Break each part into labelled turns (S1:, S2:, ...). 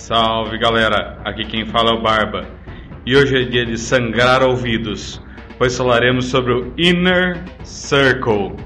S1: Salve galera, aqui quem fala é o Barba e hoje é dia de sangrar ouvidos, pois falaremos sobre o Inner Circle.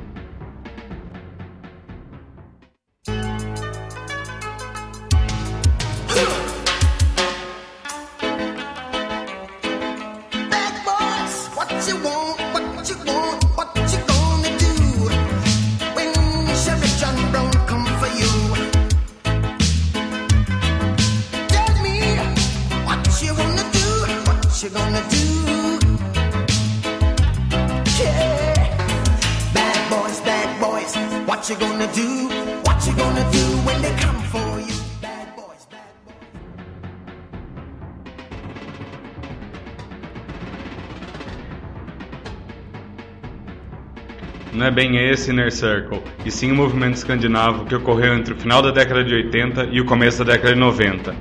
S1: Esse Inner Circle, e sim o movimento escandinavo que ocorreu entre o final da década de 80 e o começo da década de 90.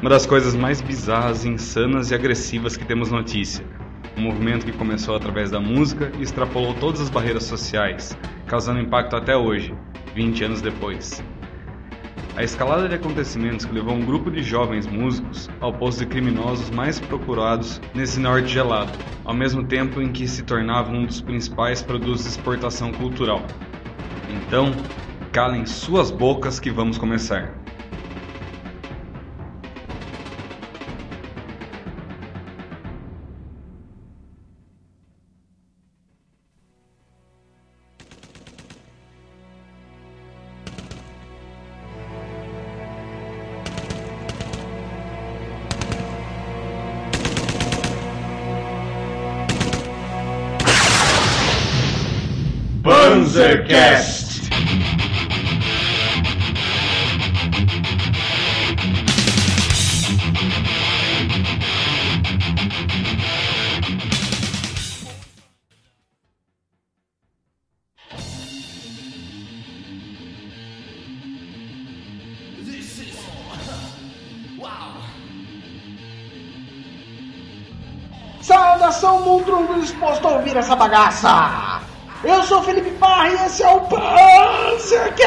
S1: Uma das coisas mais bizarras, insanas e agressivas que temos notícia. Um movimento que começou através da música e extrapolou todas as barreiras sociais, causando impacto até hoje, 20 anos depois. A escalada de acontecimentos que levou um grupo de jovens músicos ao posto de criminosos mais procurados nesse norte gelado, ao mesmo tempo em que se tornava um dos principais produtos de exportação cultural. Então, calem suas bocas que vamos começar.
S2: Bagaça! Eu sou Felipe Parra e esse é o Panzercast!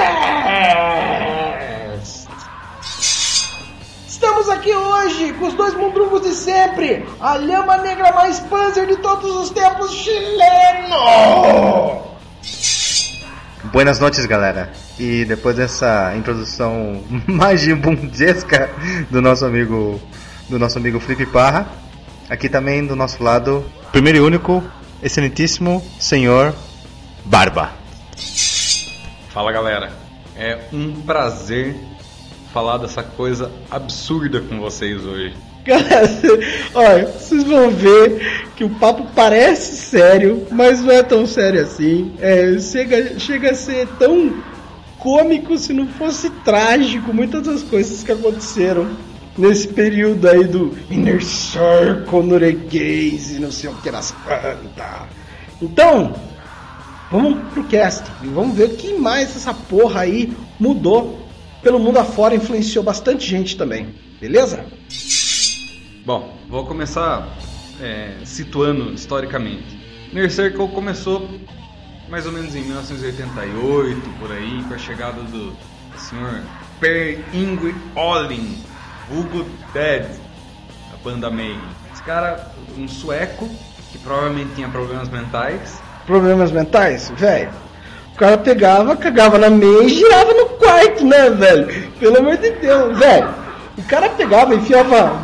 S2: Estamos aqui hoje com os dois mundrungos de sempre, a lhama negra mais panzer de todos os tempos, chileno!
S3: Buenas noites, galera. E depois dessa introdução magibundesca do nosso amigo do nosso amigo Felipe Parra, aqui também do nosso lado, primeiro e único, excelentíssimo senhor Barba.
S1: Fala galera, é um prazer falar dessa coisa absurda com vocês hoje.
S2: Cara, olha, vocês vão ver que o papo parece sério, mas não é tão sério assim. É, chega, chega a ser tão cômico se não fosse trágico muitas das coisas que aconteceram nesse período aí do Inner Circle, norueguês e não sei o que nas plantas. Então, vamos pro cast e vamos ver o que mais essa porra aí mudou pelo mundo afora, influenciou bastante gente também, beleza?
S1: Bom, vou começar é, situando historicamente. Inner Circle começou mais ou menos em 1988, por aí, com a chegada do senhor Per Ingrid Olin, Hugo Dead, da banda Mayhem. Esse cara, um sueco, que provavelmente tinha problemas mentais,
S2: Problemas mentais, velho. O cara pegava, cagava na meia e girava no quarto, né, velho? Pelo amor de Deus, velho. O cara pegava, enfiava,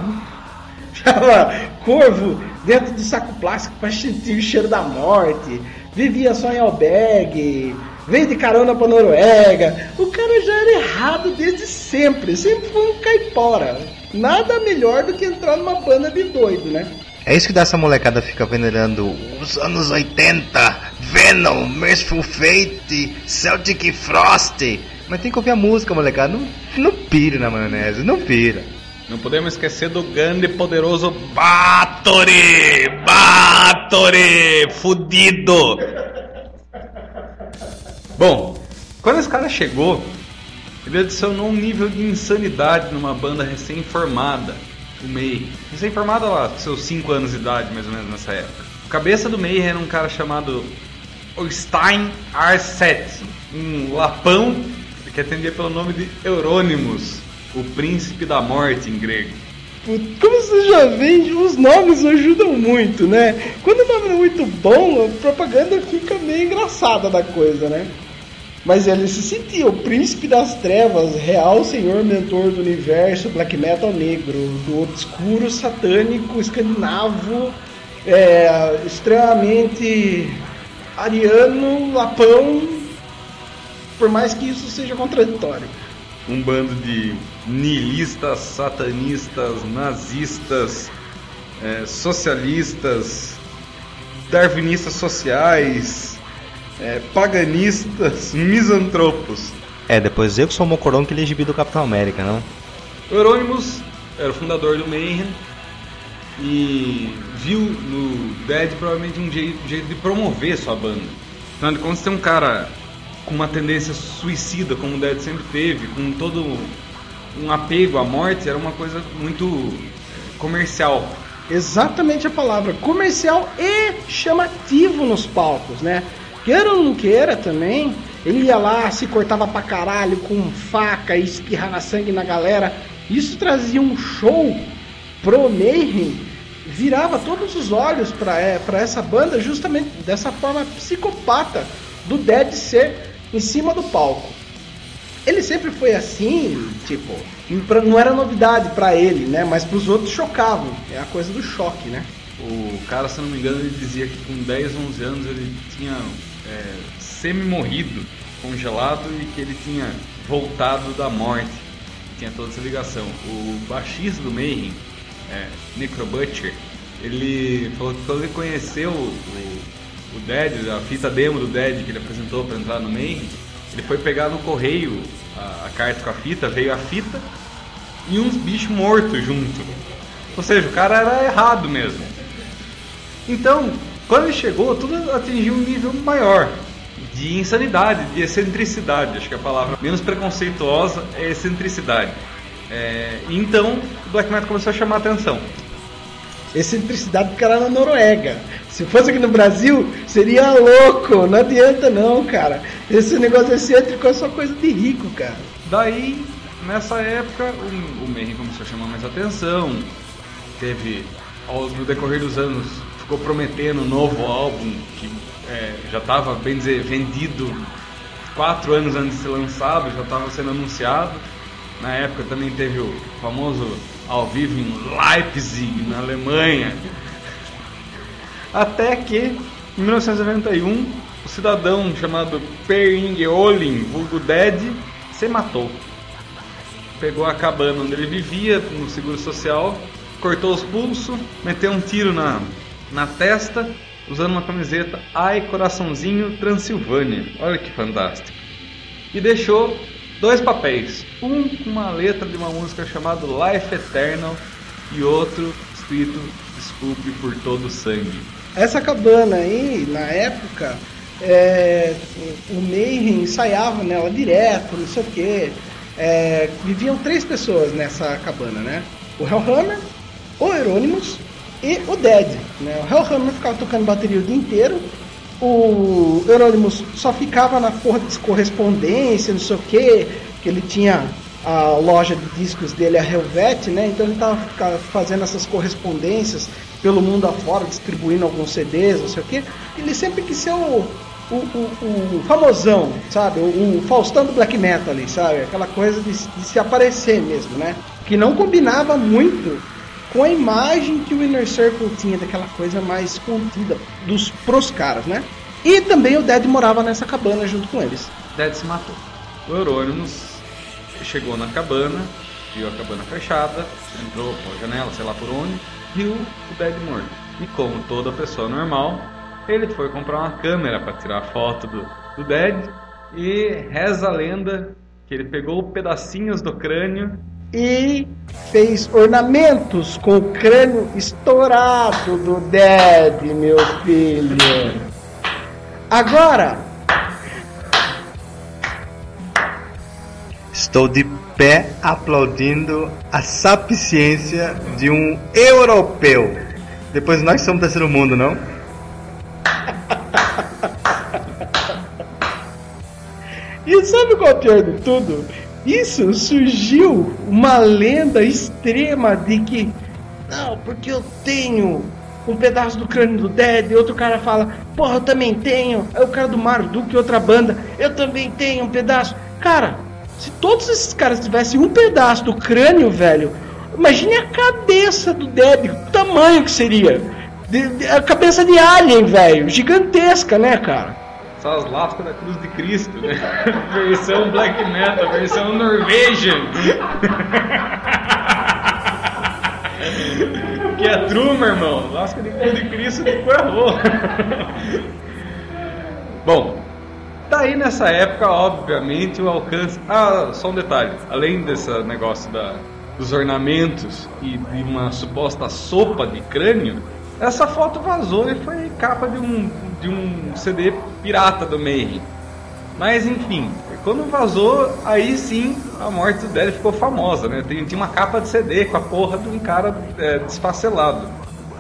S2: enfiava corvo dentro do saco plástico pra sentir o cheiro da morte. Vivia só em albergue. Veio de carona pra Noruega. O cara já era errado desde sempre. Sempre foi um caipora. Nada melhor do que entrar numa banda de doido, né?
S3: É isso que dá essa molecada fica venerando os anos 80, Venom, Merciful Fate, Celtic Frost. Mas tem que ouvir a música, molecada. Não, não pire na maionese, não pira.
S1: Não podemos esquecer do grande e poderoso Bathory! Bathory! Fudido! Bom, quando esse cara chegou, ele adicionou um nível de insanidade numa banda recém-formada, o May. Recém-formada lá, com seus 5 anos de idade, mais ou menos nessa época. O cabeça do May era um cara chamado Stein Arset, um lapão que atendia pelo nome de Eurônimos. o príncipe da morte em grego.
S2: Como você já vê, os nomes ajudam muito, né? Quando o nome é muito bom, a propaganda fica meio engraçada da coisa, né? Mas ele se sentia o príncipe das trevas, real senhor mentor do universo black metal negro, do obscuro satânico escandinavo, é, extremamente ariano, lapão, por mais que isso seja contraditório.
S1: Um bando de nihilistas, satanistas, nazistas, é, socialistas, darwinistas sociais, é, paganistas, misantropos.
S3: É, depois eu que sou o Mocoron que ele é do Capitão América, não?
S1: O Euronymous era o fundador do Mayhem e viu no Dead provavelmente um jeito, jeito de promover sua banda. Afinal de contas, tem um cara com uma tendência suicida, como o Dead sempre teve, com todo um apego à morte, era uma coisa muito é, comercial.
S2: Exatamente a palavra, comercial e chamativo nos palcos, né? Queira ou não queira também, ele ia lá, se cortava pra caralho com faca e espirrava sangue na galera. Isso trazia um show pro Mayhem, virava todos os olhos para é, pra essa banda justamente dessa forma psicopata do Dead ser em cima do palco. Ele sempre foi assim, tipo, não era novidade para ele, né? Mas para os outros chocavam. É a coisa do choque, né?
S1: O cara, se não me engano, ele dizia que com 10, 11 anos ele tinha é, semi-morrido, congelado e que ele tinha voltado da morte. Tinha toda essa ligação. O baixista do Mayhem, é, Necro ele falou que quando ele conheceu o, o Dead, a fita demo do Dead que ele apresentou para entrar no Mayhem, ele foi pegar no correio a, a, carta com a fita, veio a fita e uns bichos mortos junto. Ou seja, o cara era errado mesmo. Então, quando ele chegou, tudo atingiu um nível maior de insanidade, de excentricidade. Acho que a palavra menos preconceituosa é excentricidade. É, então, o black metal começou a chamar a atenção.
S2: Excentricidade porque era na Noruega. Se fosse aqui no Brasil, seria louco. Não adianta não, cara. Esse negócio excêntrico é só coisa de rico, cara.
S1: Daí, nessa época, o, o Mayhem começou a chamar mais atenção. Teve, ao, no decorrer dos anos, ficou prometendo um novo álbum que é, já estava, bem dizer, vendido quatro anos antes de ser lançado, já estava sendo anunciado. Na época também teve o famoso ao vivo em Leipzig, na Alemanha. Até que, em 1991, o cidadão chamado Per Inge Olin, vulgo Dead, se matou. Pegou a cabana onde ele vivia, no seguro social, cortou os pulsos, meteu um tiro na na testa, usando uma camiseta Ai Coraçãozinho Transilvânia. Olha que fantástico. E deixou dois papéis, um com uma letra de uma música chamada Life Eternal e outro escrito Desculpe por todo o sangue.
S2: Essa cabana aí, na época, é, o Mayhem ensaiava nela direto, não sei o que. É, viviam três pessoas nessa cabana, né? O Hellhammer, o Euronymous e o Dead. Né? O Hellhammer ficava tocando bateria o dia inteiro, o Euronymous só ficava na porra de correspondência, não sei o que, que ele tinha a loja de discos dele, a Helvet, né? Então ele tava fazendo essas correspondências pelo mundo afora, distribuindo alguns CDs, não sei o que. Ele sempre quis ser o, o, o, o famosão, sabe? O, o, Faustão do black metal sabe? Aquela coisa de, de se aparecer mesmo, né? Que não combinava muito com a imagem que o Inner Circle tinha daquela coisa mais contida dos pros caras, né? E também o Dead morava nessa cabana junto com eles.
S1: Dead se matou. O Euronymous chegou na cabana, viu a cabana fechada, entrou pela janela, sei lá por onde, viu o Dead morto. E como toda pessoa normal, ele foi comprar uma câmera para tirar foto do, do Dead e reza a lenda que ele pegou pedacinhos do crânio
S2: e fez ornamentos com o crânio estourado do Dead, meu filho. Agora,
S3: estou de pé aplaudindo a sapiência de um europeu. Depois nós somos terceiro mundo, não?
S2: e sabe qual é o pior de tudo? Isso surgiu uma lenda extrema de que não, porque eu tenho um pedaço do crânio do Dead, e outro cara fala, porra, eu também tenho. Aí o cara do Marduk, outra banda, eu também tenho um pedaço. Cara, se todos esses caras tivessem um pedaço do crânio, velho, imagine a cabeça do Dead, o tamanho que seria. De, de, a cabeça de alien, velho, gigantesca, né, cara?
S1: Essas lascas da Cruz de Cristo, né? versão black metal, versão Norwegian. que é true, meu irmão. Lasca de Cruz de Cristo de errou. Bom, daí tá nessa época, obviamente, o alcance. Ah, só um detalhe. Além desse negócio da, dos ornamentos e de uma suposta sopa de crânio, essa foto vazou e foi capa de um, de um CD pirata do Mayhem. Mas enfim, quando vazou, aí sim a morte dele ficou famosa, né? Tinha uma capa de CD com a porra de um cara é, desfacelado.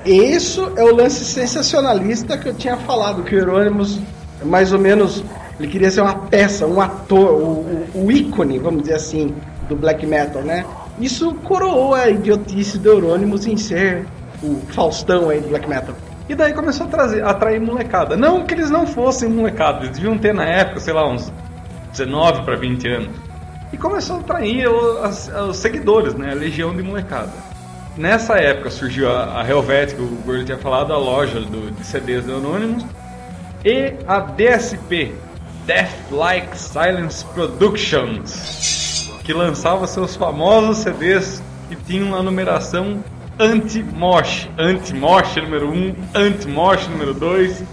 S2: Isso é o lance sensacionalista que eu tinha falado, que o Euronymous, mais ou menos, ele queria ser uma peça, um ator, o, o, o ícone, vamos dizer assim, do black metal, né? Isso coroou a idiotice do Euronymous em ser o Faustão aí do black metal.
S1: E daí começou a trazer, atrair molecada. Não que eles não fossem molecada, eles deviam ter na época, sei lá, uns 19 para 20 anos. E começou a atrair os, os, seguidores, né? A legião de molecada. Nessa época surgiu a, a o Gordo tinha falado, a loja do, de CDs do Anonymous, e a DSP, Death Like Silence Productions, que lançava seus famosos CDs que tinham a numeração Anti-Mosh. Anti-Mosh número 1, Anti-Mosh número 2.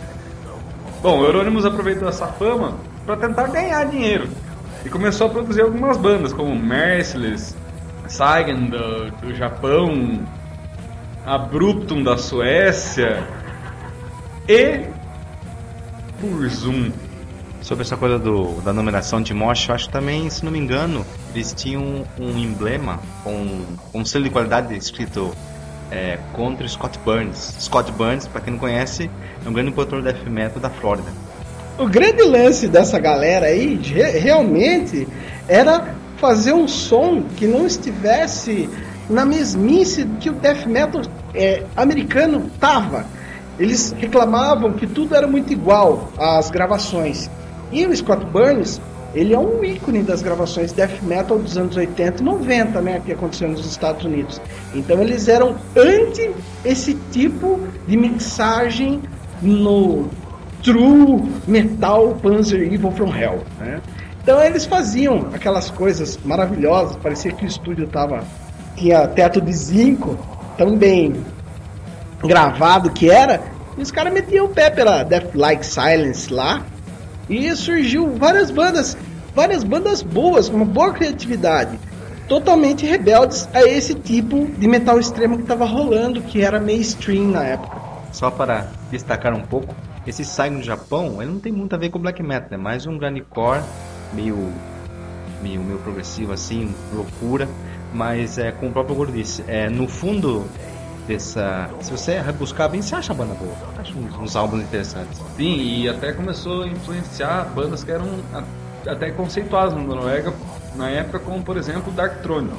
S1: Bom, o Euronymous aproveitou essa fama para tentar ganhar dinheiro e começou a produzir algumas bandas como Merciless, Saigen do, do Japão, Abruptum da Suécia e Burzum.
S3: Sobre essa coisa do, da numeração de Mosh, acho também, se não me engano, eles tinham um emblema com, com um selo de qualidade escrito é, contra Scott Burns. Scott Burns, para quem não conhece, é um grande produtor de death metal da Flórida.
S2: O grande lance dessa galera aí, realmente, era fazer um som que não estivesse na mesmice que o death metal é, americano tava. Eles reclamavam que tudo era muito igual às gravações. E o Scott Burns ele é um ícone das gravações death metal dos anos 80 e 90, né, que aconteceu nos Estados Unidos. Então eles eram anti esse tipo de mixagem no true metal Panzer Evil from Hell, né? Então eles faziam aquelas coisas maravilhosas, parecia que o estúdio tava tinha teto de zinco, tão bem gravado que era, e os caras metiam o pé pela Death Like Silence lá, e surgiu várias bandas, várias bandas boas, com uma boa criatividade, totalmente rebeldes a esse tipo de metal extremo que estava rolando, que era mainstream na época.
S3: Só para destacar um pouco, esse sai no Japão, ele não tem muito a ver com black metal, é mais um grindcore meio meio, meio progressivo assim, loucura, mas é como o próprio Gordo disse, é no fundo dessa. Se você rebuscar bem, você acha a banda boa. Acha uns, uns, álbuns interessantes.
S1: Sim, e até começou a influenciar bandas que eram até conceituadas na Noruega na época, como por exemplo Dark Throne.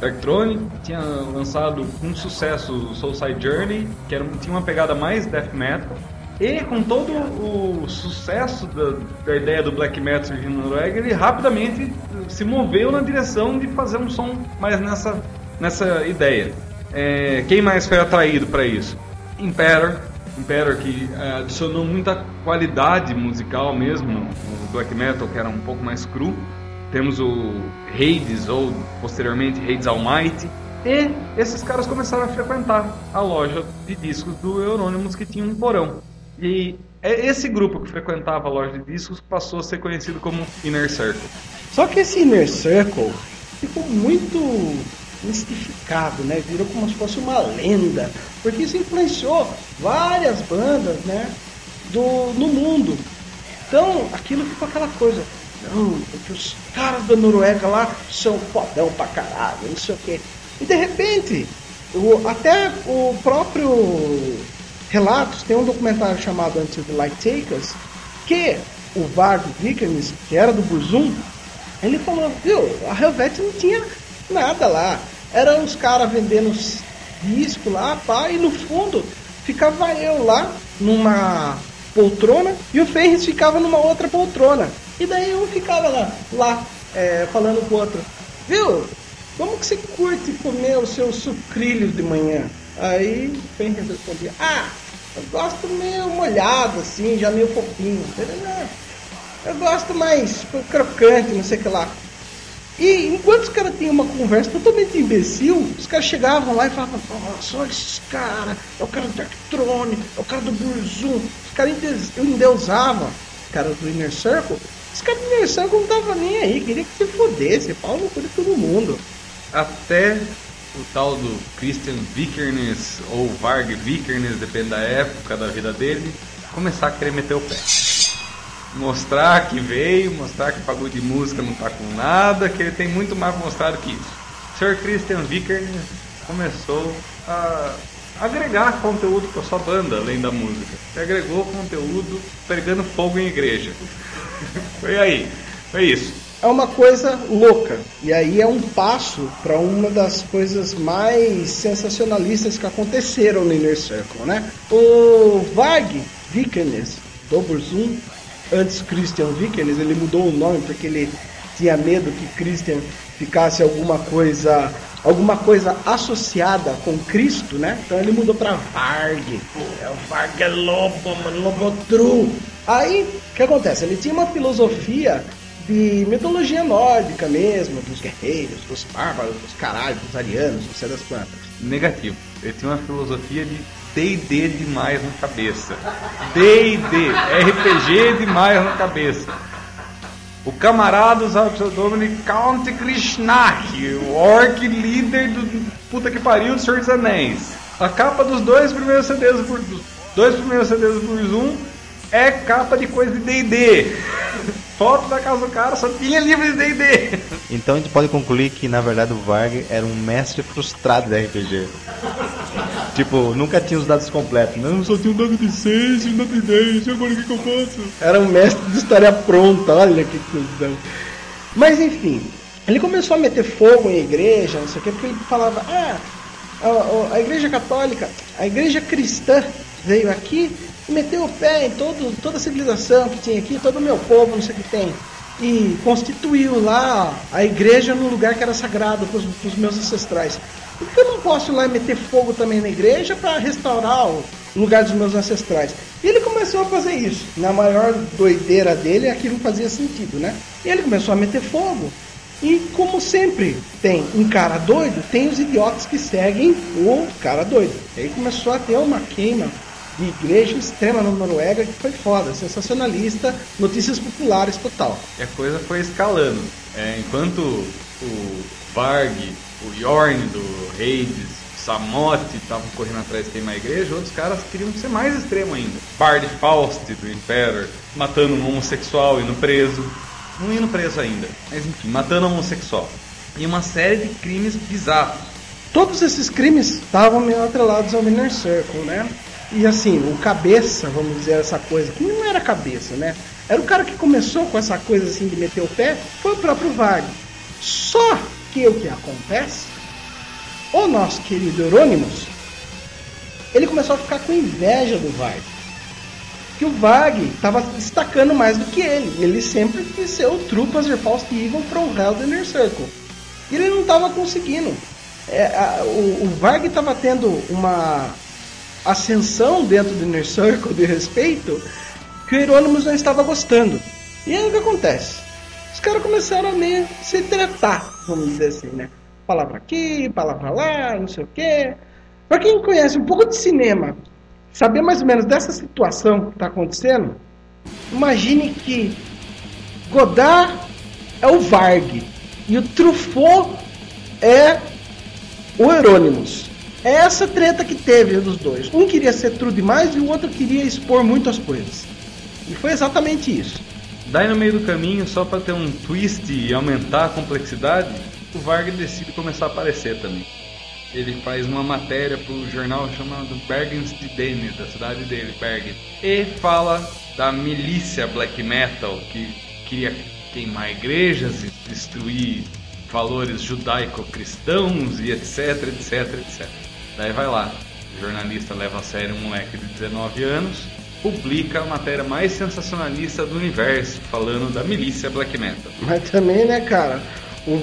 S1: Dark Throne tinha lançado com sucesso o Soulside Journey, que era, tinha uma pegada mais death metal. E com todo o sucesso da, da ideia do black metal surgindo na Noruega, ele rapidamente se moveu na direção de fazer um som mais nessa, nessa ideia. É, quem mais foi atraído para isso? Imperator, Imperator que é, adicionou muita qualidade musical mesmo no black metal, que era um pouco mais cru. Temos o Hades, ou posteriormente Hades Almighty. E esses caras começaram a frequentar a loja de discos do Euronymous, que tinha um porão. E é esse grupo que frequentava a loja de discos passou a ser conhecido como Inner Circle.
S2: Só que esse Inner Circle ficou muito mistificado, né? Virou como se fosse uma lenda, porque isso influenciou várias bandas, né? Do, no mundo. Então, aquilo ficou aquela coisa. Não, porque os caras da Noruega lá são fodão pra caralho, não sei o quê. E de repente, o, até o próprio Relatos tem um documentário chamado Until the Light Takers, que o Varg Vikernes, que era do Burzum, Ele falou, viu, a Helvet não tinha nada lá. Eram os caras vendendo disco lá, pá, e no fundo ficava eu lá numa poltrona e o Ferris ficava numa outra poltrona. E daí eu ficava lá, lá é, falando pro outro, viu? Como que você curte comer os seus sucrilhos de manhã? Aí o Ferris respondia, ah, eu gosto meio molhado, assim, já meio fofinho. Eu gosto mais crocante, não sei o que lá. E enquanto os caras tinham uma conversa totalmente imbecil, os caras chegavam lá e falavam, nossa, olha esses caras, é o cara do Darkthrone, é o cara do Burzum. Os caras endeusavam os caras do Inner Circle. Os caras do Inner Circle não estavam nem aí, queria que se fodesse, pau no cu de todo mundo.
S1: Até o tal do Christian Vikernes ou Varg Vikernes, depende da época da vida dele, começar a querer meter o pé mostrar que veio, mostrar que pagou de música não tá com nada, que ele tem muito mais mostrado que isso. O Sr. Christian Vicker começou a agregar conteúdo para sua banda, além da música. Ele agregou conteúdo pegando fogo em igreja. foi aí, foi isso.
S2: É uma coisa louca. E aí é um passo para uma das coisas mais sensacionalistas que aconteceram no Inner Circle, né? O Vag Vikernes, Doberzum, antes Christian Vikernes, ele mudou o nome porque ele tinha medo que Christian ficasse alguma coisa alguma coisa associada com Cristo, né? Então ele mudou para Varg. É o Varg é lobo, mano, lobo true. Aí, o que acontece? Ele tinha uma filosofia de mitologia nórdica mesmo, dos guerreiros, dos bárbaros, dos caralhos, dos arianos, do céu das plantas.
S1: Negativo. Ele tinha uma filosofia de D&D demais na cabeça. D&D, RPG demais na cabeça. O camarada usava o pseudônimo de Count Krishnaki, o orc líder do puta que pariu do Senhor dos Anéis. A capa dos dois primeiros CDs por dos dois primeiros CDs por Zoom é capa de coisa de D&D. Foto da casa do cara só tinha livro de D&D.
S3: Então a gente pode concluir que na verdade o Varg era um mestre frustrado de RPG. Tipo, nunca tinha os dados completos. Não, só tinha um dado de 6 e um dado de 10. E agora o que, que eu faço?
S2: Era um mestre de história pronta, olha que cuzão. Mas enfim, ele começou a meter fogo em igreja, não sei o que, porque ele falava, ah, a, a igreja católica, a igreja cristã veio aqui e meteu o pé em todo, toda a civilização que tinha aqui, todo o meu povo, não sei o que tem. E constituiu lá a igreja num lugar que era sagrado para os meus ancestrais. Por que eu não posso ir lá meter fogo também na igreja para restaurar o lugar dos meus ancestrais? E ele começou a fazer isso. Na maior doideira dele, aquilo fazia sentido, né? E ele começou a meter fogo. E como sempre tem um cara doido, tem os idiotas que seguem o cara doido. E aí começou a ter uma queima de igreja extrema na Noruega que foi foda, sensacionalista, notícias populares total.
S1: E a coisa foi escalando. É, enquanto o Varg o Yorn do Hades, Samote estavam correndo atrás de queimar a igreja, outros caras queriam ser mais extremo ainda. Bard Faust do Imperator, matando um homossexual indo preso. Não indo preso ainda, mas enfim, matando um homossexual. E uma série de crimes bizarros.
S2: Todos esses crimes estavam meio atrelados ao Inner Circle, né? E assim, o cabeça, vamos dizer essa coisa, que não era cabeça, né? Era o cara que começou com essa coisa assim de meter o pé, foi o próprio Wagner. Só que o que acontece? O nosso querido Eurônimos, ele começou a ficar com inveja do Varg. Que o Varg estava destacando mais do que ele. Ele sempre quis ser o True Faust Evil from Hell the Inner Circle. E ele não estava conseguindo. É, a, o, o Varg estava tendo uma ascensão dentro do Inner Circle de respeito que o Hieronymus não estava gostando. E aí o que acontece? Os caras começaram a meio se tratar vamos dizer assim, né? Palavra aqui, palavra lá, não sei o quê. Para quem conhece um pouco de cinema, saber mais ou menos dessa situação que está acontecendo, imagine que Godard é o Varg e o Truffaut é o Euronymous. É essa treta que teve dos dois. Um queria ser true demais e o outro queria expor muito as coisas. E foi exatamente isso.
S1: Daí no meio do caminho, só para ter um twist e aumentar a complexidade, o Varg decide começar a aparecer também. Ele faz uma matéria para o jornal chamado Bergens de Dene, da cidade dele, Bergen. E fala da milícia black metal que queria queimar igrejas e destruir valores judaico-cristãos e etc, etc, etc. Daí vai lá, o jornalista leva a sério um moleque de 19 anos, publica a matéria mais sensacionalista do universo, falando da milícia black metal.
S2: Mas também, né, cara? O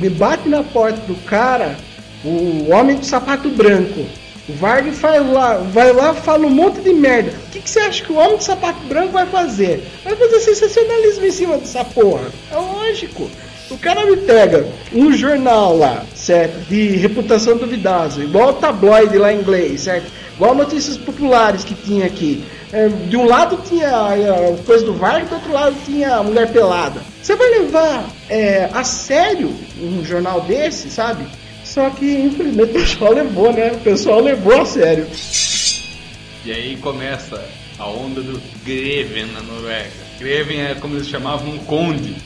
S2: me bate na porta do cara, o homem de sapato branco. O Wagner vai lá, vai lá fala um monte de merda. O que, que você acha que o homem de sapato branco vai fazer? Vai fazer sensacionalismo em cima dessa porra. É lógico. O cara me pega um jornal lá, certo? De reputação duvidosa, igual o tabloide lá em inglês, certo? Igual notícias populares que tinha aqui. É, de um lado tinha a coisa do Vargas, do outro lado tinha a mulher pelada. Você vai levar é, a sério um jornal desse, sabe? Só que infelizmente o pessoal levou, né? O pessoal levou a sério.
S1: E aí começa a onda do Greven na Noruega. Greven é como eles chamavam um conde,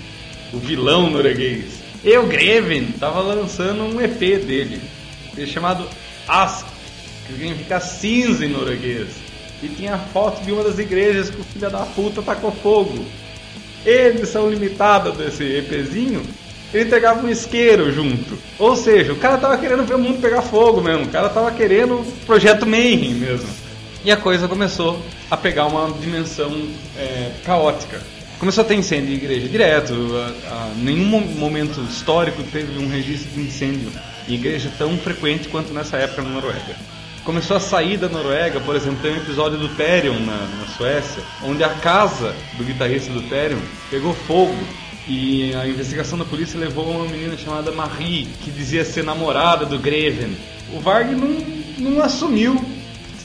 S1: o vilão norueguês. E o Greven tava lançando um EP dele, chamado Ask, que significa cinza em norueguês. E tinha foto de uma das igrejas que o filho da puta tacou fogo. Edição limitada desse EPzinho ele entregava um isqueiro junto. Ou seja, o cara tava querendo ver o mundo pegar fogo mesmo. O cara tava querendo o projeto Mayhem mesmo. E a coisa começou a pegar uma dimensão é, caótica. Começou a ter incêndio de igreja direto. A, a, nenhum momento histórico teve um registro de incêndio em igreja tão frequente quanto nessa época na Noruega. Começou a sair da Noruega, por exemplo, tem um episódio do Therion na, na Suécia, onde a casa do guitarrista do Therion pegou fogo e a investigação da polícia levou uma menina chamada Marie, que dizia ser namorada do Greven. O Varg não, não assumiu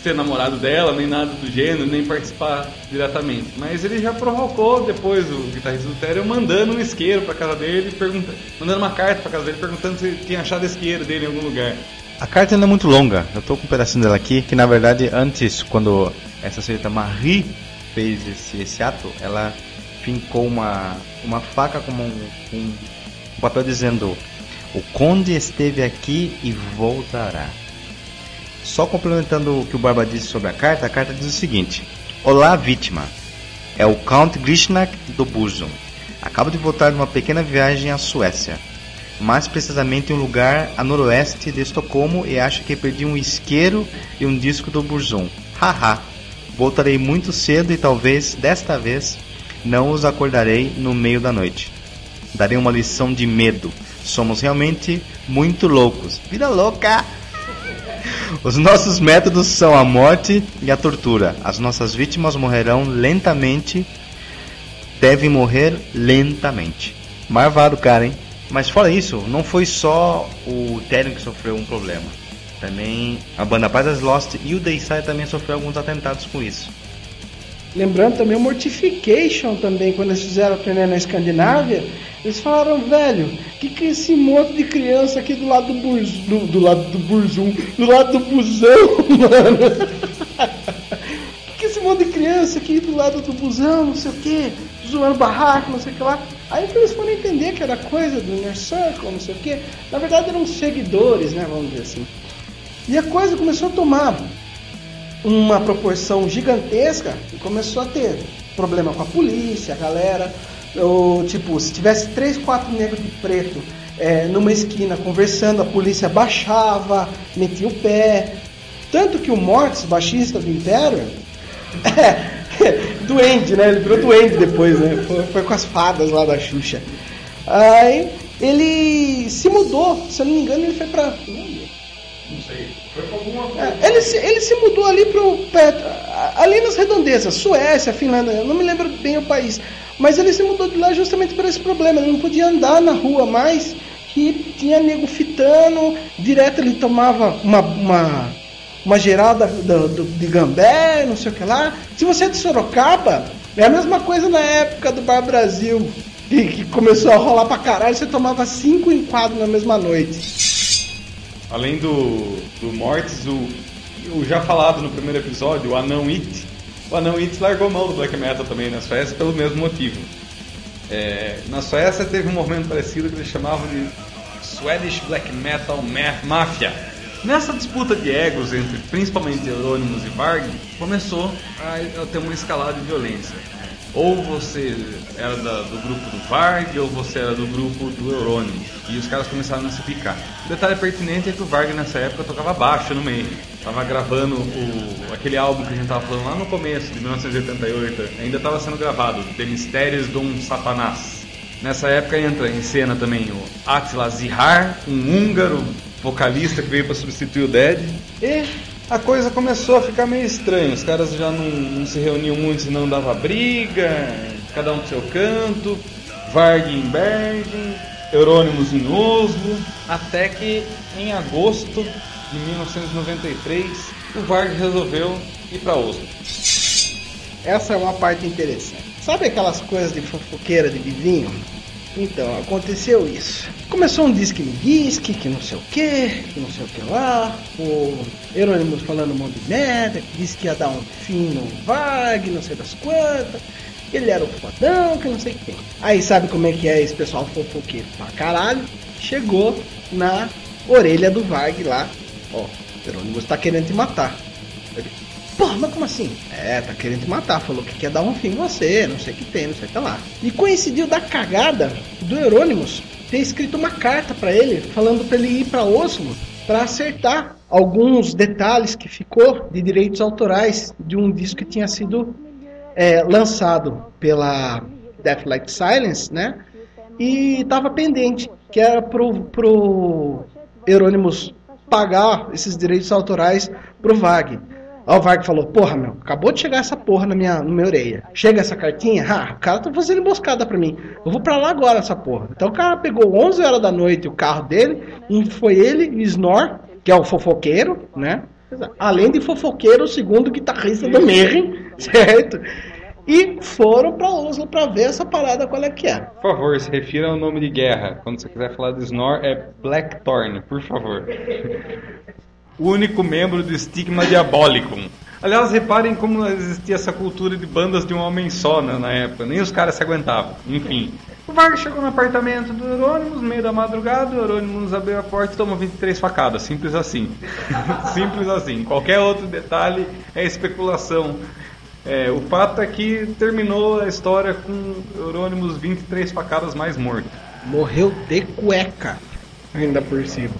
S1: ser namorado dela, nem nada do gênero, nem participar diretamente. Mas ele já provocou depois o guitarrista do Therion mandando um isqueiro para casa dele, perguntando, mandando uma carta para casa dele perguntando se tinha achado isqueiro dele em algum lugar.
S3: A carta ainda é muito longa, eu tô com um pedacinho dela aqui, que na verdade antes, quando essa senhorita Marie fez esse, esse ato, ela fincou uma, uma faca com um, um papel dizendo: O conde esteve aqui e voltará. Só complementando o que o Barba disse sobre a carta, a carta diz o seguinte: Olá, vítima. É o Count Grishnak do Burzum. Acabo de voltar de uma pequena viagem à Suécia. Mais precisamente em um lugar a noroeste de Estocolmo e acho que perdi um isqueiro e um disco do Burzum. Haha. Voltarei muito cedo e talvez desta vez não os acordarei no meio da noite. Darei uma lição de medo. Somos realmente muito loucos. Vida louca! Os nossos métodos são a morte e a tortura. As nossas vítimas morrerão lentamente. Devem morrer lentamente. Marvado, cara, hein? Mas fora isso, não foi só o Therion que sofreu um problema. Também a banda Paradise Lost e o Dayside também sofreu alguns atentados com isso.
S2: Lembrando também o Mortification também, quando eles fizeram a turnê na Escandinávia, eles falaram, velho, o que, que é esse monte de criança aqui do lado do, burs, do, do lado do burzum, do lado do busão, mano? Que, que é esse monte de criança aqui do lado do busão, não sei o que, zoando barraco, não sei o que lá. Aí eles foram entender que era coisa do Inner Circle, não sei o que. Na verdade eram seguidores, né, vamos dizer assim. E a coisa começou a tomar uma proporção gigantesca e começou a ter problema com a polícia, a galera. Ou, tipo, se tivesse três, quatro negros de preto é, numa esquina conversando, a polícia baixava, metia o pé. Tanto que o Mortis, baixista do Império, é, duende, né? Ele virou duende depois, né? Foi, foi, com as fadas lá da Xuxa. Aí ele se mudou, se eu não me engano, ele foi pra.
S1: Não sei. Foi pra alguma
S2: coisa. É, ele, se, ele se mudou ali pro. Ali nas redondezas, Suécia, Finlândia, eu não me lembro bem o país. Mas ele se mudou de lá justamente por esse problema. Ele não podia andar na rua mais, que tinha nego fitando, direto ele tomava uma, uma, uma gerada do, do, de gambé, não sei o que lá. Se você é de Sorocaba, é a mesma coisa na época do Bar Brasil, que, que começou a rolar pra caralho, você tomava cinco enquadros na mesma noite
S1: além do, do Mortis, o, o já falado no primeiro episódio, o Anão It, o Anão It largou mão do black metal também na Suécia pelo mesmo motivo. É, na Suécia teve um movimento parecido que eles chamavam de Swedish Black Metal Mafia. Nessa disputa de egos entre principalmente Euronymous e Varg, começou a ter uma escalada de violência. Ou você era da, do grupo do Varg ou você era do grupo do Eurônimo. E os caras começaram a se picar. O detalhe pertinente é que o Varg nessa época tocava baixo no meio. Tava gravando o, aquele álbum que a gente tava falando lá no começo, de 1988. Ainda estava sendo gravado, The Mistérios de um Satanás. Nessa época entra em cena também o Attila Zihar, um húngaro vocalista que veio para substituir o Dead. E a coisa começou a ficar meio estranha. Os caras já não, não se reuniam muito, senão dava briga, cada um pro seu canto. Varg em Bergen, Eurônimos em Oslo, até que em agosto de 1993 o Varg resolveu ir para Oslo.
S2: Essa é uma parte interessante. Sabe aquelas coisas de fofoqueira de vizinho? Então, aconteceu isso. Começou um disque me disque, que não sei o que, que não sei o que lá. O Euronymous falando um monte de merda, que disse que ia dar um fim no Varg, não sei das quantas. Ele era o fodão, que não sei o que. Aí sabe como é que é esse pessoal fofoqueiro pra caralho? Chegou na orelha do Varg lá. Ó, o Euronymous tá querendo te matar. Porra, mas como assim? É, tá querendo te matar. Falou que quer dar um fim em você, não sei o que tem, não sei o que lá. E coincidiu da cagada do Eurônimos ter escrito uma carta para ele, falando para ele ir para Oslo para acertar alguns detalhes que ficou de direitos autorais de um disco que tinha sido é, lançado pela Deathlight Silence, né? E estava pendente, que era pro, pro Euronymous pagar esses direitos autorais pro Vag. Aí o Varg falou, porra, meu, acabou de chegar essa porra na minha, na minha orelha. Chega essa cartinha, ah, o cara tá fazendo emboscada pra mim. Eu vou pra lá agora, essa porra. Então o cara pegou 11 horas da noite o carro dele, e foi ele e o Snor, que é o fofoqueiro, né? Além de fofoqueiro, o segundo guitarrista do Mayhem, certo? E foram pra Oslo pra ver essa parada qual é que é.
S1: Por favor, se refira ao nome de guerra. Quando você quiser falar de Snor, é Blackthorn, por favor. o único membro do Stigma Diabolicum. Aliás, reparem como existia essa cultura de bandas de um homem só né, na época, nem os caras se aguentavam. Enfim. O Vargas chegou no apartamento do Eurônimos, meio da madrugada, o Eurônimos abriu a porta e tomou 23 facadas. Simples assim. Simples assim. Qualquer outro detalhe é especulação. É, o fato é que terminou a história com Eurônimos 23 facadas mais morto.
S2: Morreu de cueca, ainda por cima.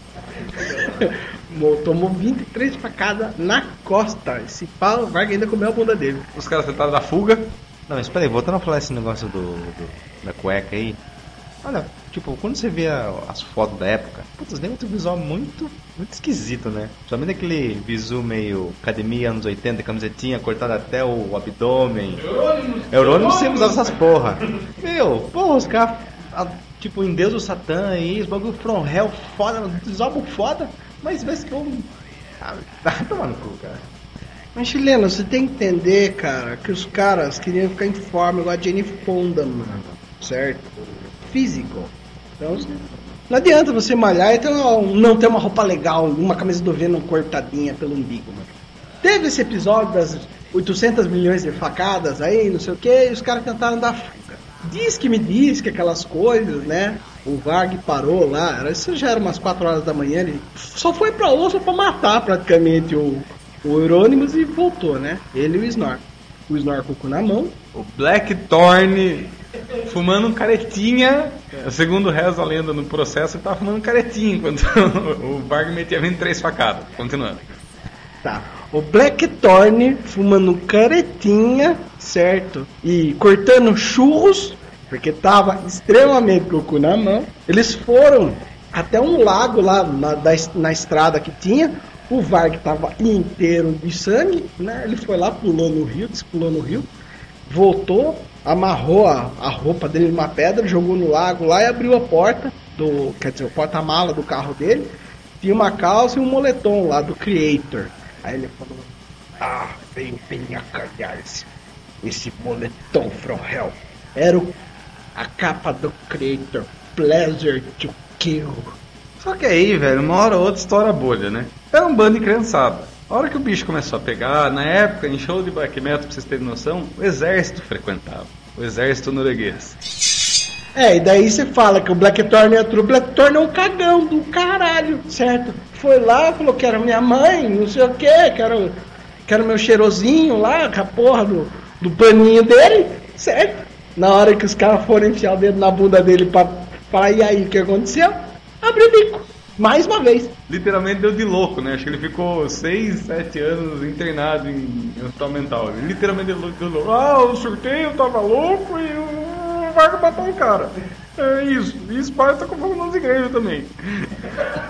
S2: Tomou 23 facadas na costa. Esse pau, o Vargas ainda comeu a bunda dele.
S1: Os caras tentaram dar fuga.
S3: Não, mas peraí, voltando a falar esse negócio do, do, da cueca aí. Olha, tipo, quando você vê a, as fotos da época, putz, tem outro visual muito, muito esquisito, né? Somente aquele visual meio academia anos 80, camisetinha cortada até o abdômen. Eurônimo sempre usava essas porra. Meu, porra, os caras, tipo, em Deus o Satã aí, os bagulho from hell foda, visual foda. Mas vê que eu. Ah, tá tomando cu, cara.
S2: Mas chileno, você tem que entender, cara, que os caras queriam ficar em forma igual a Jenny Fonda, mano. Certo? Físico. Então, não adianta você malhar e ter uma, não ter uma roupa legal, uma camisa do Venom cortadinha pelo umbigo, mano. Teve esse episódio das 800 milhões de facadas aí, não sei o que, e os caras tentaram dar fuga. Diz que me diz que aquelas coisas, né? O Varg parou lá, isso já era umas 4 horas da manhã, ele só foi pra Oslo pra matar praticamente o, o Eurônimos e voltou, né? Ele e o Snor. O Snor com o cu na mão.
S1: O Blackthorn fumando um caretinha. Segundo reza a lenda no processo, ele tava fumando um caretinha enquanto o Varg metia 23 facadas. Continuando.
S2: Tá. O Blackthorn fumando um caretinha, certo? E cortando churros porque tava extremamente com o cu na mão. Eles foram até um lago lá na, da, na estrada que tinha. O Varg tava inteiro de sangue, né? Ele foi lá, pulou no rio, pulou no rio, voltou, amarrou a, a roupa dele numa pedra, jogou no lago lá e abriu a porta do, quer dizer, o porta-mala do carro dele. Tinha uma calça e um moletom lá do Creator. Aí ele falou: Ah, veio bem a calhar esse, esse moletom from hell. Era o a capa do Creator, Pleasure to Kill.
S1: Só que aí, velho, uma hora ou outra estoura a bolha, né? É um bando de criançada. A hora que o bicho começou a pegar, na época, em show de black metal, pra vocês terem noção, o exército frequentava. O exército norueguês.
S2: É, e daí você fala que o Blackthorn é true. O Blackthorn é um cagão do caralho, certo? Foi lá, falou que era minha mãe, não sei o que, quero, quero meu cheirosinho lá, com a porra do, do paninho dele Certo? Na hora que os caras foram enfiar o dedo na bunda dele pra falar, e aí, o que aconteceu? Abriu o bico. Mais uma vez.
S1: Literalmente deu de louco, né? Acho que ele ficou 6, 7 anos internado em, hospital mental. Ele literalmente deu deu louco. Ah, o sorteio tava louco e o Vargas matou o cara. É isso. E Esparta com fogo nas igrejas também.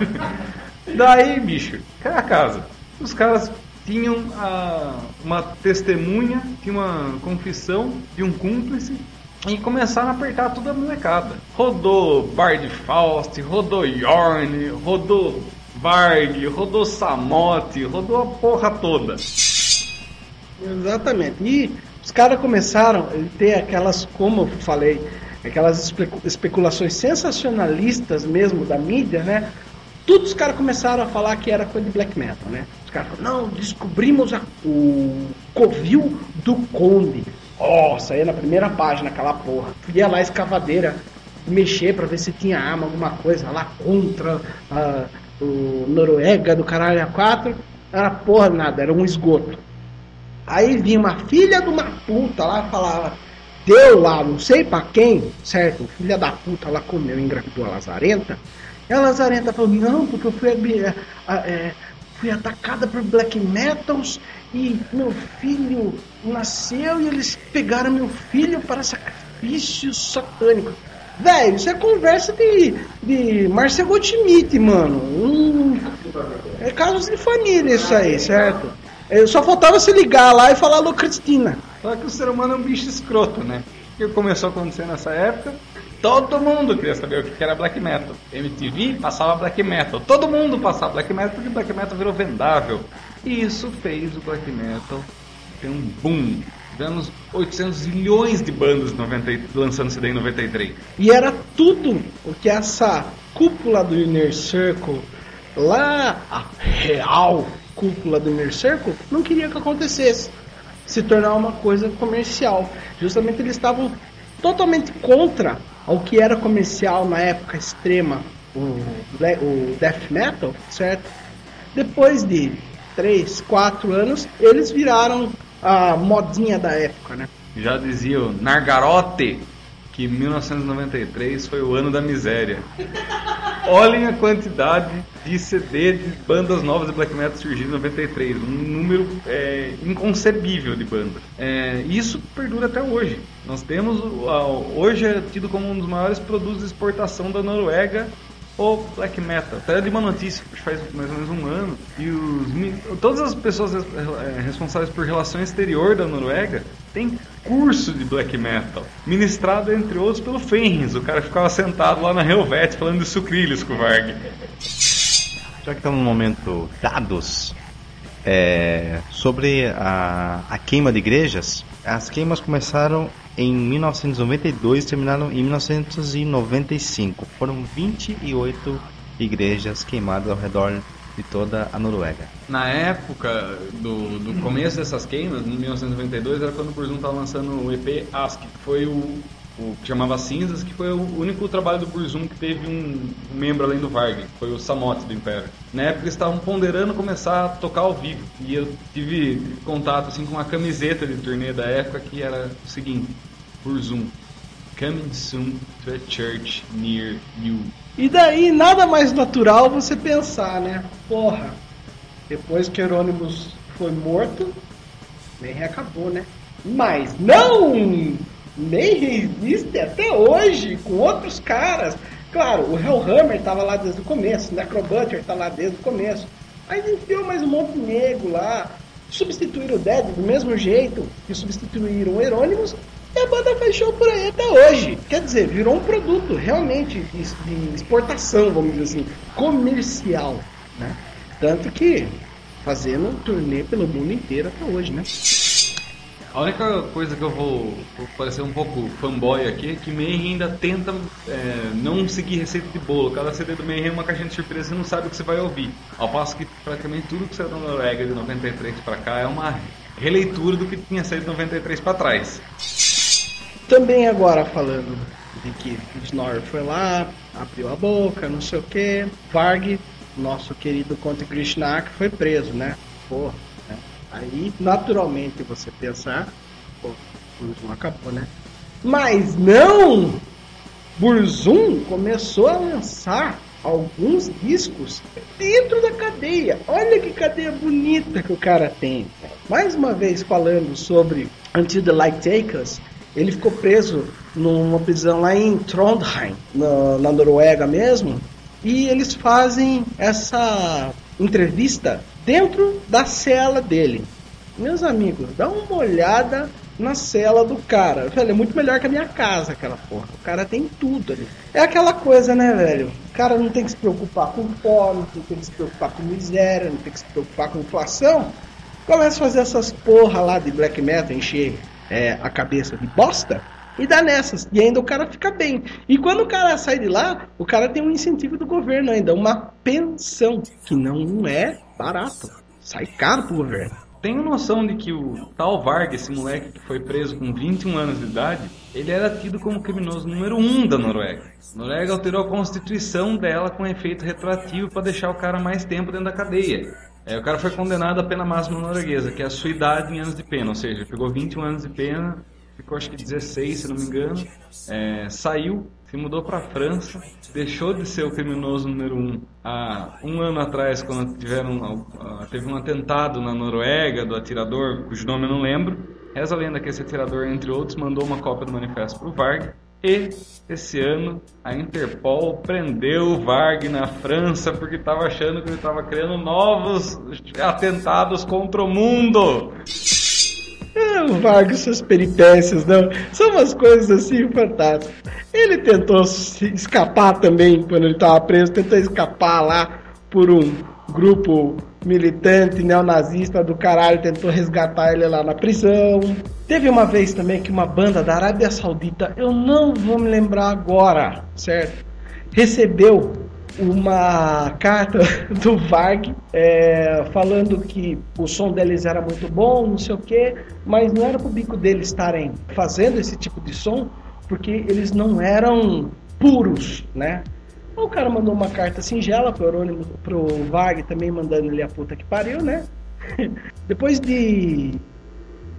S1: Daí, bicho, cai a casa. Os caras tinham a, uma testemunha, tinha uma confissão de um cúmplice e começaram a apertar toda a molecada. Rodou Bard Faust, rodou Yorn, rodou Varg, rodou Samote, rodou a porra toda.
S2: Exatamente. E os caras começaram a ter aquelas, como eu falei, aquelas espe- especulações sensacionalistas mesmo da mídia, né? Tudo os caras começaram a falar que era coisa de black metal, né? Os caras falaram, não, descobrimos a- o covil do conde. Nossa, aí na primeira página, aquela porra. Ia lá a escavadeira mexer pra ver se tinha arma, alguma coisa lá contra a- o Noruega do caralho A4. Era porra nada, era um esgoto. Aí vinha uma filha de uma puta lá falava, deu lá, não sei pra quem, certo? Filha da puta lá comeu, engravidou a Lazarenta. E a Lazarenta falou, não, porque eu fui, a- a- é, fui atacada por black metals e meu filho nasceu e eles pegaram meu filho para sacrifícios satânicos. Velho, isso é conversa de, de Marcel Goldschmidt, mano. Hum, é casos de família isso aí, certo? É, Só faltava se ligar lá e falar alô Cristina.
S1: Só que o ser humano é um bicho escroto, né? O que começou a acontecer nessa época? Todo mundo queria saber o que era black metal. MTV passava black metal. Todo mundo passava black metal porque black metal virou vendável. E isso fez o black metal ter um boom. Tivemos 800 milhões de bandas em 90, e- lançando CD em 93.
S2: E era tudo o que essa cúpula do Inner Circle, lá, a real cúpula do Inner Circle, não queria que acontecesse. Se tornar uma coisa comercial. Justamente eles estavam totalmente contra ao que era comercial na época extrema, o, o death metal, certo? Depois de 3, 4 anos, eles viraram a modinha da época, né?
S1: Já dizia o Nargarote que 1993 foi o ano da miséria. Olhem a quantidade de CD de bandas novas de black metal surgindo em 93, um número é, inconcebível de bandas. É, isso perdura até hoje. Nós temos hoje é tido como um dos maiores produtos de exportação da Noruega o black metal. Até de uma notícia que faz mais ou menos um ano e os todas as pessoas eh, responsáveis por relações exterior da Noruega têm curso de black metal, ministrado entre outros pelo Fenris. O cara ficava sentado lá na Helvet falando de sucrilhos com o Varg.
S3: Já que estamos no momento dados é, sobre a, a queima de igrejas, as queimas começaram em 1992 e terminaram em 1995. Foram 28 igrejas queimadas ao redor de toda a Noruega.
S1: Na época do, do começo dessas queimas, em 1992, era quando o Burzum estava lançando o EP Ask, que foi o, o que chamava Cinzas, que foi o único trabalho do Burzum que teve um, membro além do Varg, que foi o Samote do Império. Na época eles estavam ponderando começar a tocar ao vivo, e eu tive contato assim, com uma camiseta de turnê da época que era o seguinte, Burzum, Coming soon to a church near you.
S2: E daí, nada mais natural você pensar, né? Porra, depois que Hieronymus foi morto, nem acabou, né? Mas não! Nem existe até hoje com outros caras. Claro, o Hellhammer tava lá desde o começo, o Necrobutcher tá lá desde o começo. Aí enfiou mais um monte de nego lá. Substituíram o Dead do mesmo jeito que substituíram o Hieronymus e a banda faz show por aí até hoje. Quer dizer, virou um produto realmente de, exportação, vamos dizer assim, comercial, né? Tanto que fazendo turnê pelo mundo inteiro até hoje, né?
S1: A única coisa que eu vou, vou parecer um pouco fanboy aqui é que Mayhem ainda tenta é, não seguir receita de bolo. Cada CD do Mayhem é uma caixinha de surpresa você não sabe o que você vai ouvir. Ao passo que praticamente tudo que saiu da Noruega de 93 pra cá é uma releitura do que tinha saído de 93 pra trás.
S2: Também agora falando de que Snorri foi lá, abriu a boca, não sei o que. Varg, nosso querido Conte Krishnak, foi preso, né? Porra. né? Aí, naturalmente, você pensar, pô, Burzum acabou, né? Mas não! Burzum começou a lançar alguns discos dentro da cadeia. Olha que cadeia bonita que o cara tem. Mais uma vez falando sobre Until the Light Takers, ele ficou preso numa prisão lá em Trondheim, na, na Noruega mesmo, e eles fazem essa entrevista dentro da cela dele. Meus amigos, dá uma olhada na cela do cara. Velho, é muito melhor que a minha casa, aquela porra. O cara tem tudo ali. É aquela coisa, né, velho? O cara não tem que se preocupar com fome, não tem que se preocupar com miséria, não tem que se preocupar com inflação. Começa a fazer essas porra lá de black metal, encher é, a cabeça de bosta e dá nessas. E ainda o cara fica bem. E quando o cara sai de lá, o cara tem um incentivo do governo ainda, uma pensão, que não é barato. Sai caro pro governo.
S1: Tenho noção de que o tal Varg, esse moleque que foi preso com 21 anos de idade, ele era tido como criminoso número 1 um da Noruega. A Noruega alterou a constituição dela com efeito retroativo para deixar o cara mais tempo dentro da cadeia. É, o cara foi condenado à pena máxima norueguesa, que é a sua idade em anos de pena, ou seja, pegou 21 anos de pena, ficou acho que 16, se não me engano, é, saiu, se mudou para a França, deixou de ser o criminoso número um há um ano atrás, quando tiveram, uh, teve um atentado na Noruega do atirador, cujo nome eu não lembro. Reza a lenda que esse atirador, entre outros, mandou uma cópia do manifesto para o Varg. E esse ano a Interpol prendeu Varg na França porque estava achando que ele estava criando novos atentados contra o mundo.
S2: É, o Vargas, suas peripécias, não. São umas coisas assim fantásticas. Ele tentou escapar também quando ele estava preso, tentou escapar lá por um grupo militante neonazista do caralho, tentou resgatar ele lá na prisão. Teve uma vez também que uma banda da Arábia Saudita, eu não vou me lembrar agora, certo? Recebeu uma carta do Varg é, falando que o som deles era muito bom, não sei o que, mas não era pro bico deles estarem fazendo esse tipo de som, porque eles não eram puros, né? O cara mandou uma carta singela pro, Eurônimo, pro Varg, também mandando ele a puta que pariu, né? Depois de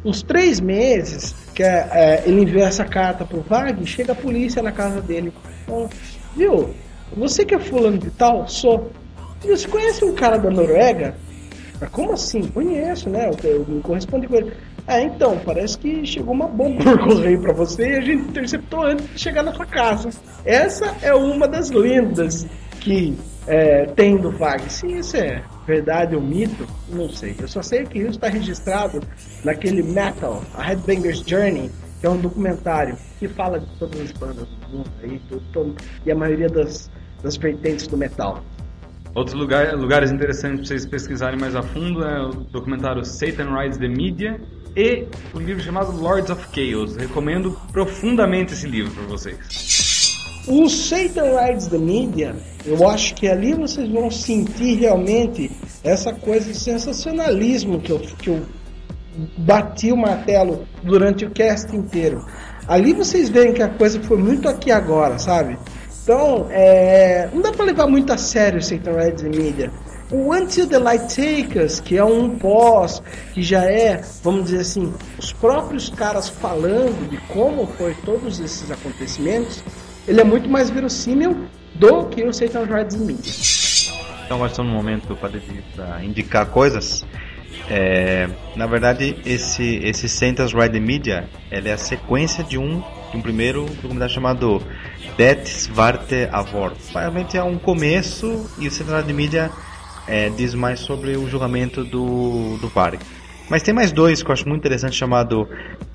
S2: uns três meses que é, ele enviou essa carta pro Varg, chega a polícia na casa dele. Então, viu? Você que é fulano de tal? Sou. Você conhece um cara da Noruega? Ah, como assim? Conheço, né? Eu, eu me correspondi com ele. Ah, então, parece que chegou uma bomba por correio para você e a gente interceptou antes de chegar na sua casa. Essa é uma das lendas que é, tem do Vag. Se isso é verdade ou mito, não sei. Eu só sei que isso está registrado naquele Metal, a Headbanger's Journey, que é um documentário que fala de todas as bandas do mundo aí, tudo, todo, e a maioria das, das vertentes do metal.
S1: Outros lugar, lugares interessantes para vocês pesquisarem mais a fundo é o documentário Satan Rides the Media e o livro chamado Lords of Chaos. Recomendo profundamente esse livro para vocês.
S2: O Satan Rides the Media, eu acho que ali vocês vão sentir realmente essa coisa de sensacionalismo que eu, que eu bati o martelo durante o cast inteiro. Ali vocês veem que a coisa foi muito aqui agora, sabe? Então, é, não dá para levar muito a sério o Satan Rides the Media. O Until the Light Takers, que é um pós, que já é, vamos dizer assim, os próprios caras falando de como foi todos esses acontecimentos, ele é muito mais verossímil do que o Satan Rides Media.
S3: Então, agora estamos no momento para indicar coisas. É, na verdade, esse esse Centers Ride Media, ele é a sequência de um de um primeiro documentário chamado Det Svarte Avor. Realmente é um começo e o Centers Ride Media é, diz mais sobre o julgamento do do Varg. Mas tem mais dois que eu acho muito interessante chamado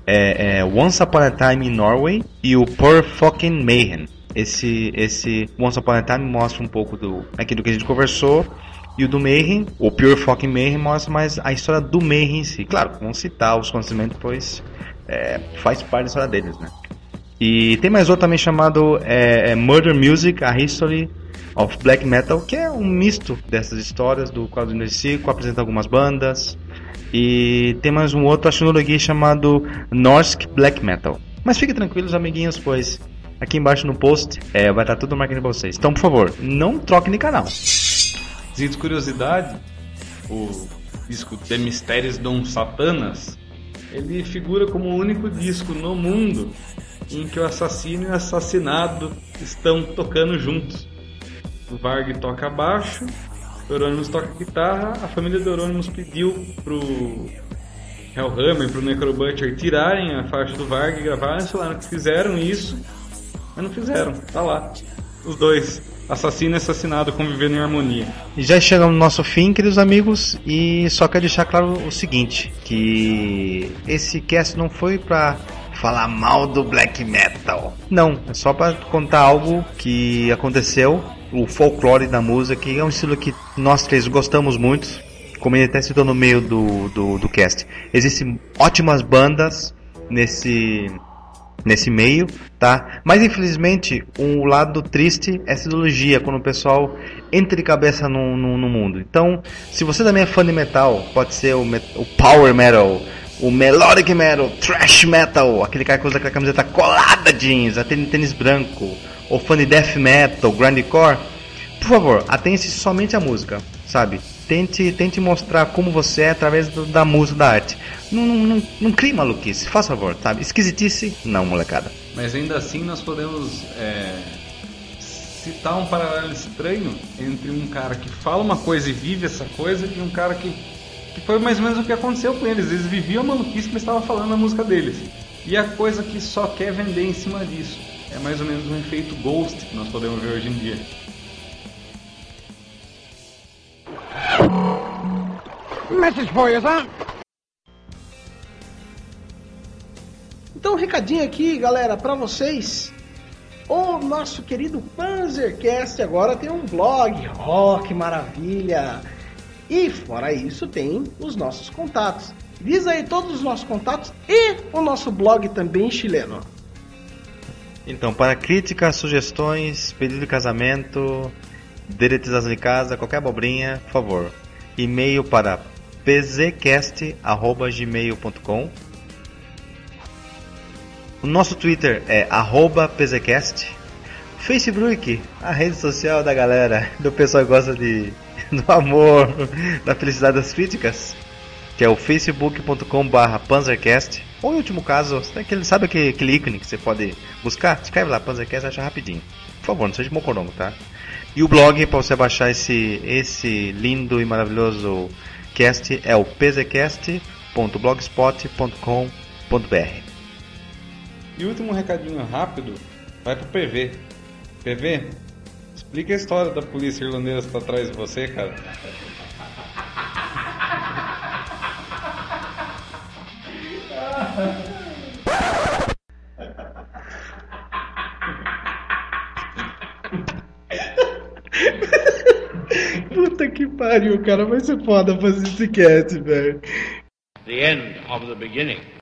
S3: é, é, Once Upon a Time in Norway e o Poor Fucking Mayhem. Esse esse Once Upon a Time mostra um pouco do aquilo que a gente conversou e o do Mayhem, o Pure Fucking Mayhem, mostra mais a história do Mayhem em si. Claro, vamos citar os acontecimentos, pois é, faz parte da história deles, né? E tem mais outro também chamado é, é Murder Music, A History of Black Metal, que é um misto dessas histórias do quadro do Cico, apresenta algumas bandas. E tem mais um outro, no chamado Norsk Black Metal. Mas fiquem tranquilos, amiguinhos, pois aqui embaixo no post é, vai estar tudo marcado para vocês. Então, por favor, não troquem de canal.
S1: De curiosidade, o disco The Mistérios Dom Satanas ele figura como o único disco no mundo em que o assassino e o assassinado estão tocando juntos. O Varg toca baixo, o Euronymous toca guitarra, a família do Euronymous pediu pro Hellhammer, pro Necrobutcher tirarem a faixa do Varg e gravarem, falaram que fizeram isso, mas não fizeram, tá lá. Os dois, assassino e assassinado, convivendo em harmonia.
S3: E já chegamos no nosso fim, queridos amigos, e só quero deixar claro o seguinte, que esse cast não foi pra falar mal do black metal. Não, é só para contar algo que aconteceu, o folclore da música, que é um estilo que nós três gostamos muito, como ele até citou no meio do, do, do cast. Existem ótimas bandas nesse nesse meio, tá? Mas infelizmente, o lado triste é essa ideologia, quando o pessoal entra de cabeça no, no, no, mundo. Então, se você também é fã de metal, pode ser o, o power metal, o melodic metal, trash metal, aquele cara que usa aquela camiseta colada jeans, a tênis branco, ou fã de death metal, grindcore, por favor, atenha-se somente à música, sabe? Tente, tente mostrar como você é através do, da música, da arte. Não, não, não, não maluquice, faz favor, sabe? Esquisitice, não, molecada.
S1: Mas ainda assim nós podemos é, citar um paralelo estranho entre um cara que fala uma coisa e vive essa coisa e um cara que, que foi mais ou menos o que aconteceu com eles. Eles viviam a maluquice que estava falando na música deles. E a coisa que só quer vender em cima disso. É mais ou menos um efeito ghost que nós podemos ver hoje em dia.
S2: Message for you, son. Então, um recadinho aqui, galera, para vocês. O nosso querido Panzercast agora tem um blog. Oh, que maravilha! E fora isso, tem os nossos contatos. Diz aí todos os nossos contatos e o nosso blog também chileno.
S3: Então, para críticas, sugestões, pedido de casamento, diretização de casa, qualquer abobrinha, por favor. E-mail para pzcast.gmail.com O nosso Twitter é arroba pzcast. Facebook, a rede social da galera, do pessoal que gosta de, do amor, da felicidade das críticas, que é o facebook.com barra panzercast. Ou em último caso, aquele, sabe aquele, aquele ícone que você pode buscar? Escreve lá, panzercast, acha rapidinho. Por favor, não seja mocorongo, tá? E o blog para você baixar esse, esse lindo e maravilhoso cast é o pzcast.blogspot.com.br.
S1: E último recadinho rápido vai pro PV. PV, explica a história da polícia irlandesa que tá atrás de você, cara.
S2: Puta que pariu, cara. Vai ser foda fazer esse cast, velho.
S4: The end of the beginning.